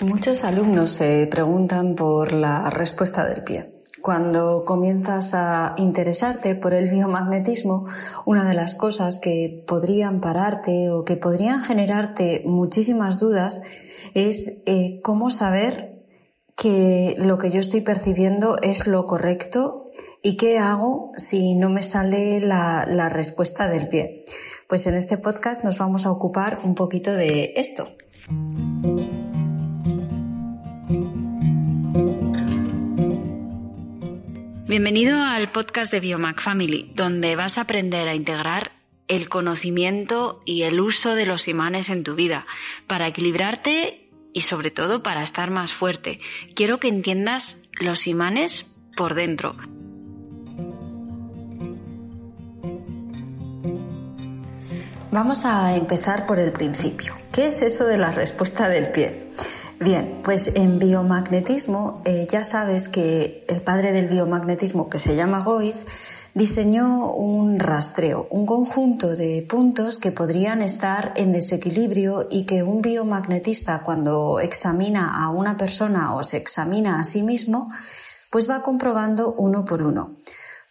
Muchos alumnos se preguntan por la respuesta del pie. Cuando comienzas a interesarte por el biomagnetismo, una de las cosas que podrían pararte o que podrían generarte muchísimas dudas es eh, cómo saber que lo que yo estoy percibiendo es lo correcto y qué hago si no me sale la, la respuesta del pie. Pues en este podcast nos vamos a ocupar un poquito de esto. Bienvenido al podcast de Biomac Family, donde vas a aprender a integrar el conocimiento y el uso de los imanes en tu vida para equilibrarte y sobre todo para estar más fuerte. Quiero que entiendas los imanes por dentro. Vamos a empezar por el principio. ¿Qué es eso de la respuesta del pie? Bien, pues en biomagnetismo eh, ya sabes que el padre del biomagnetismo, que se llama Goiz, diseñó un rastreo, un conjunto de puntos que podrían estar en desequilibrio y que un biomagnetista cuando examina a una persona o se examina a sí mismo, pues va comprobando uno por uno.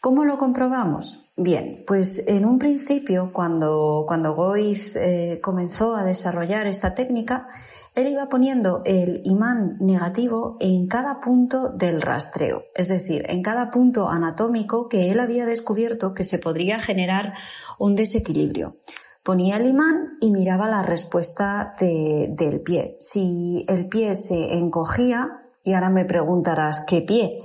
¿Cómo lo comprobamos? Bien, pues en un principio, cuando, cuando Goiz eh, comenzó a desarrollar esta técnica, él iba poniendo el imán negativo en cada punto del rastreo, es decir, en cada punto anatómico que él había descubierto que se podría generar un desequilibrio. Ponía el imán y miraba la respuesta del pie. Si el pie se encogía, y ahora me preguntarás, ¿qué pie?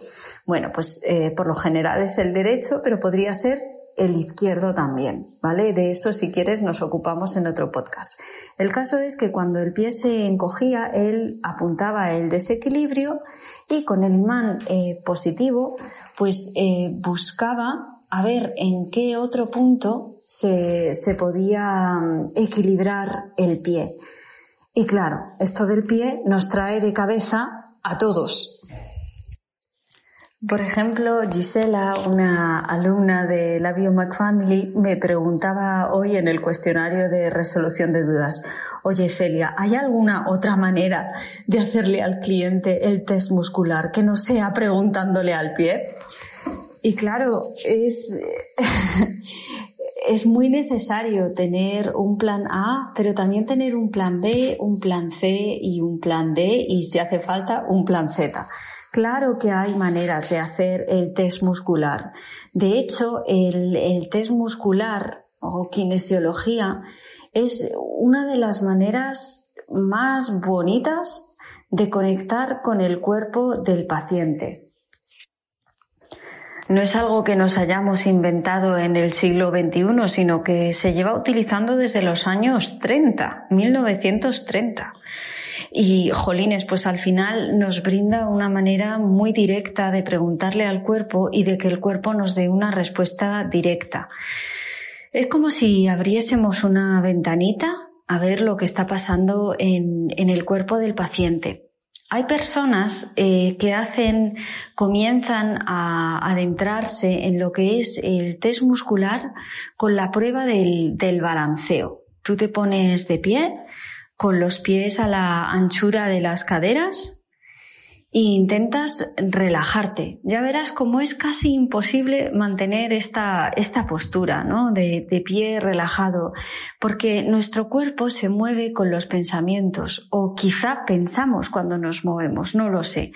Bueno, pues eh, por lo general es el derecho, pero podría ser el izquierdo también, ¿vale? De eso, si quieres, nos ocupamos en otro podcast. El caso es que cuando el pie se encogía, él apuntaba el desequilibrio y con el imán eh, positivo, pues eh, buscaba a ver en qué otro punto se, se podía mm, equilibrar el pie. Y claro, esto del pie nos trae de cabeza a todos, por ejemplo, Gisela, una alumna de la Biomac Family, me preguntaba hoy en el cuestionario de resolución de dudas, oye Celia, ¿hay alguna otra manera de hacerle al cliente el test muscular que no sea preguntándole al pie? Y claro, es, es muy necesario tener un plan A, pero también tener un plan B, un plan C y un plan D y si hace falta un plan Z. Claro que hay maneras de hacer el test muscular. De hecho, el, test muscular o kinesiología es una de las maneras más bonitas de conectar con el cuerpo del paciente. No es algo que nos hayamos inventado en el siglo XXI, sino que se lleva utilizando desde los años 30, 1930. Y, jolines, pues al final nos brinda una manera muy directa de preguntarle al cuerpo y de que el cuerpo nos dé una respuesta directa. Es como si abriésemos una ventanita a ver lo que está pasando en, el cuerpo del paciente. Hay personas eh, que hacen, comienzan a adentrarse en lo que es el test muscular con la prueba del, del balanceo. Tú te pones de pie, con los pies a la anchura de las caderas e intentas relajarte. Ya verás cómo es casi imposible mantener esta, esta postura, ¿no? De, de pie relajado, porque nuestro cuerpo se mueve con los pensamientos, o quizá pensamos cuando nos movemos, no lo sé.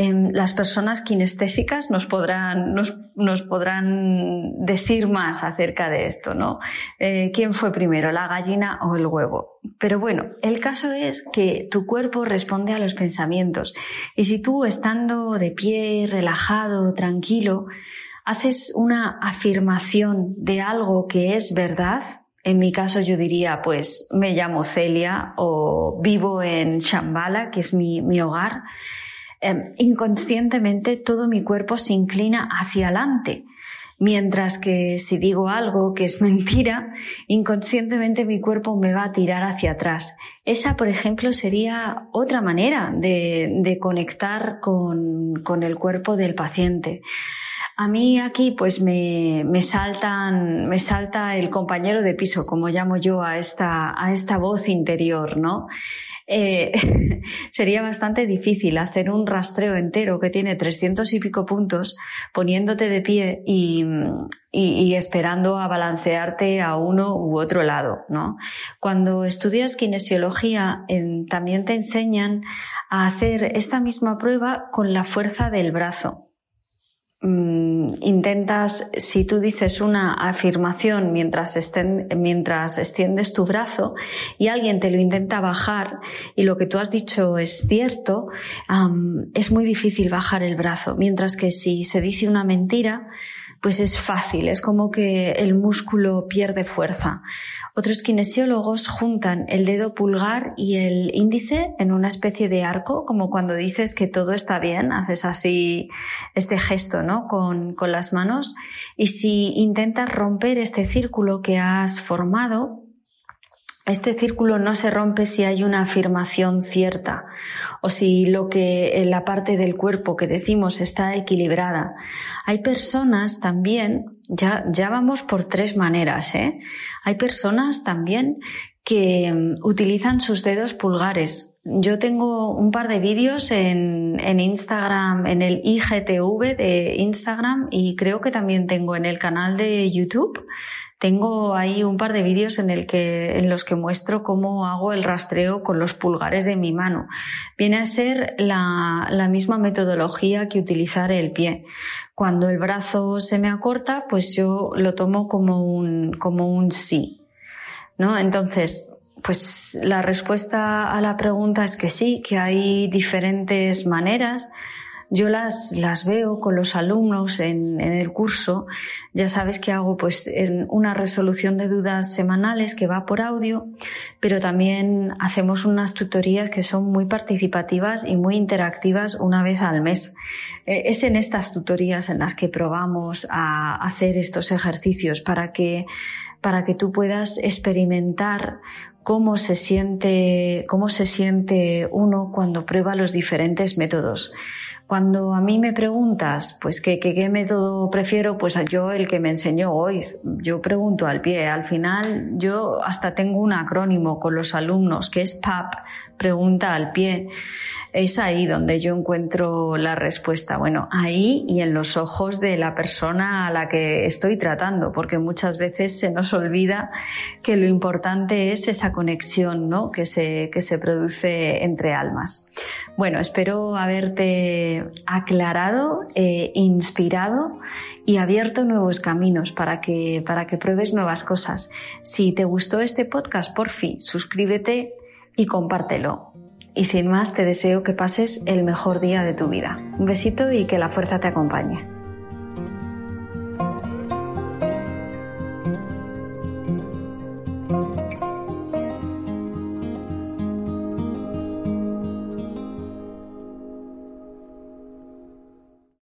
Em, las personas kinestésicas nos podrán, nos, podrán decir más acerca de esto, ¿no? Eh, ¿Quién fue primero, la gallina o el huevo? Pero bueno, el caso es que tu cuerpo responde a los pensamientos y si tú estando de pie, relajado, tranquilo, haces una afirmación de algo que es verdad, en mi caso yo diría, pues me llamo Celia o vivo en Shambhala, que es mi, mi hogar, Em, inconscientemente todo mi cuerpo se inclina hacia adelante. Mientras que si digo algo que es mentira, inconscientemente mi cuerpo me va a tirar hacia atrás. Esa, por ejemplo, sería otra manera de, conectar con, el cuerpo del paciente. A mí aquí pues me, me, saltan, me salta el compañero de piso, como llamo yo a esta, a esta voz interior, ¿no? Eh, sería bastante difícil hacer un rastreo entero que tiene 300 y pico puntos poniéndote de pie y, y, esperando a balancearte a uno u otro lado, ¿no? Cuando estudias kinesiología también te enseñan a hacer esta misma prueba con la fuerza del brazo. Mm, intentas, si tú dices una afirmación mientras, mientras extiendes tu brazo y alguien te lo intenta bajar y lo que tú has dicho es cierto, es muy difícil bajar el brazo. Mientras que si se dice una mentira, pues es fácil, es como que el músculo pierde fuerza. Otros kinesiólogos juntan el dedo pulgar y el índice en una especie de arco, como cuando dices que todo está bien, haces así este gesto, ¿no? Con, con las manos. Y si intentas romper este círculo que has formado, este círculo no se rompe si hay una afirmación cierta o si lo que en la parte del cuerpo que decimos está equilibrada. Hay personas también, ya, ya vamos por tres maneras, ¿eh? Hay personas también que mm, utilizan sus dedos pulgares. Yo tengo un par de vídeos en, en Instagram, en el IGTV de Instagram y creo que también tengo en el canal de YouTube tengo ahí un par de vídeos en, los que muestro cómo hago el rastreo con los pulgares de mi mano. Viene a ser la, la misma metodología que utilizar el pie. Cuando el brazo se me acorta, pues yo lo tomo como un, como un sí. ¿No? Entonces, pues la respuesta a la pregunta es que sí, que hay diferentes maneras yo las, las veo con los alumnos en, en el curso. Ya sabes que hago pues en una resolución de dudas semanales que va por audio, pero también hacemos unas tutorías que son muy participativas y muy interactivas una vez al mes. Eh, es en estas tutorías en las que probamos a hacer estos ejercicios para que para que tú puedas experimentar cómo se siente, cómo se siente uno cuando prueba los diferentes métodos. Cuando a mí me preguntas, pues, ¿qué, qué, método prefiero? Pues yo el que me enseñó hoy. Yo pregunto al pie. Al final, yo hasta tengo un acrónimo con los alumnos que es PAP, pregunta al pie. Es ahí donde yo encuentro la respuesta. Bueno, ahí y en los ojos de la persona a la que estoy tratando, porque muchas veces se nos olvida que lo importante es esa conexión, ¿no? Que se, que se produce entre almas. Bueno, espero haberte aclarado, eh, inspirado y abierto nuevos caminos para que, para que pruebes nuevas cosas. Si te gustó este podcast, por fin, suscríbete y compártelo. Y sin más, te deseo que pases el mejor día de tu vida. Un besito y que la fuerza te acompañe.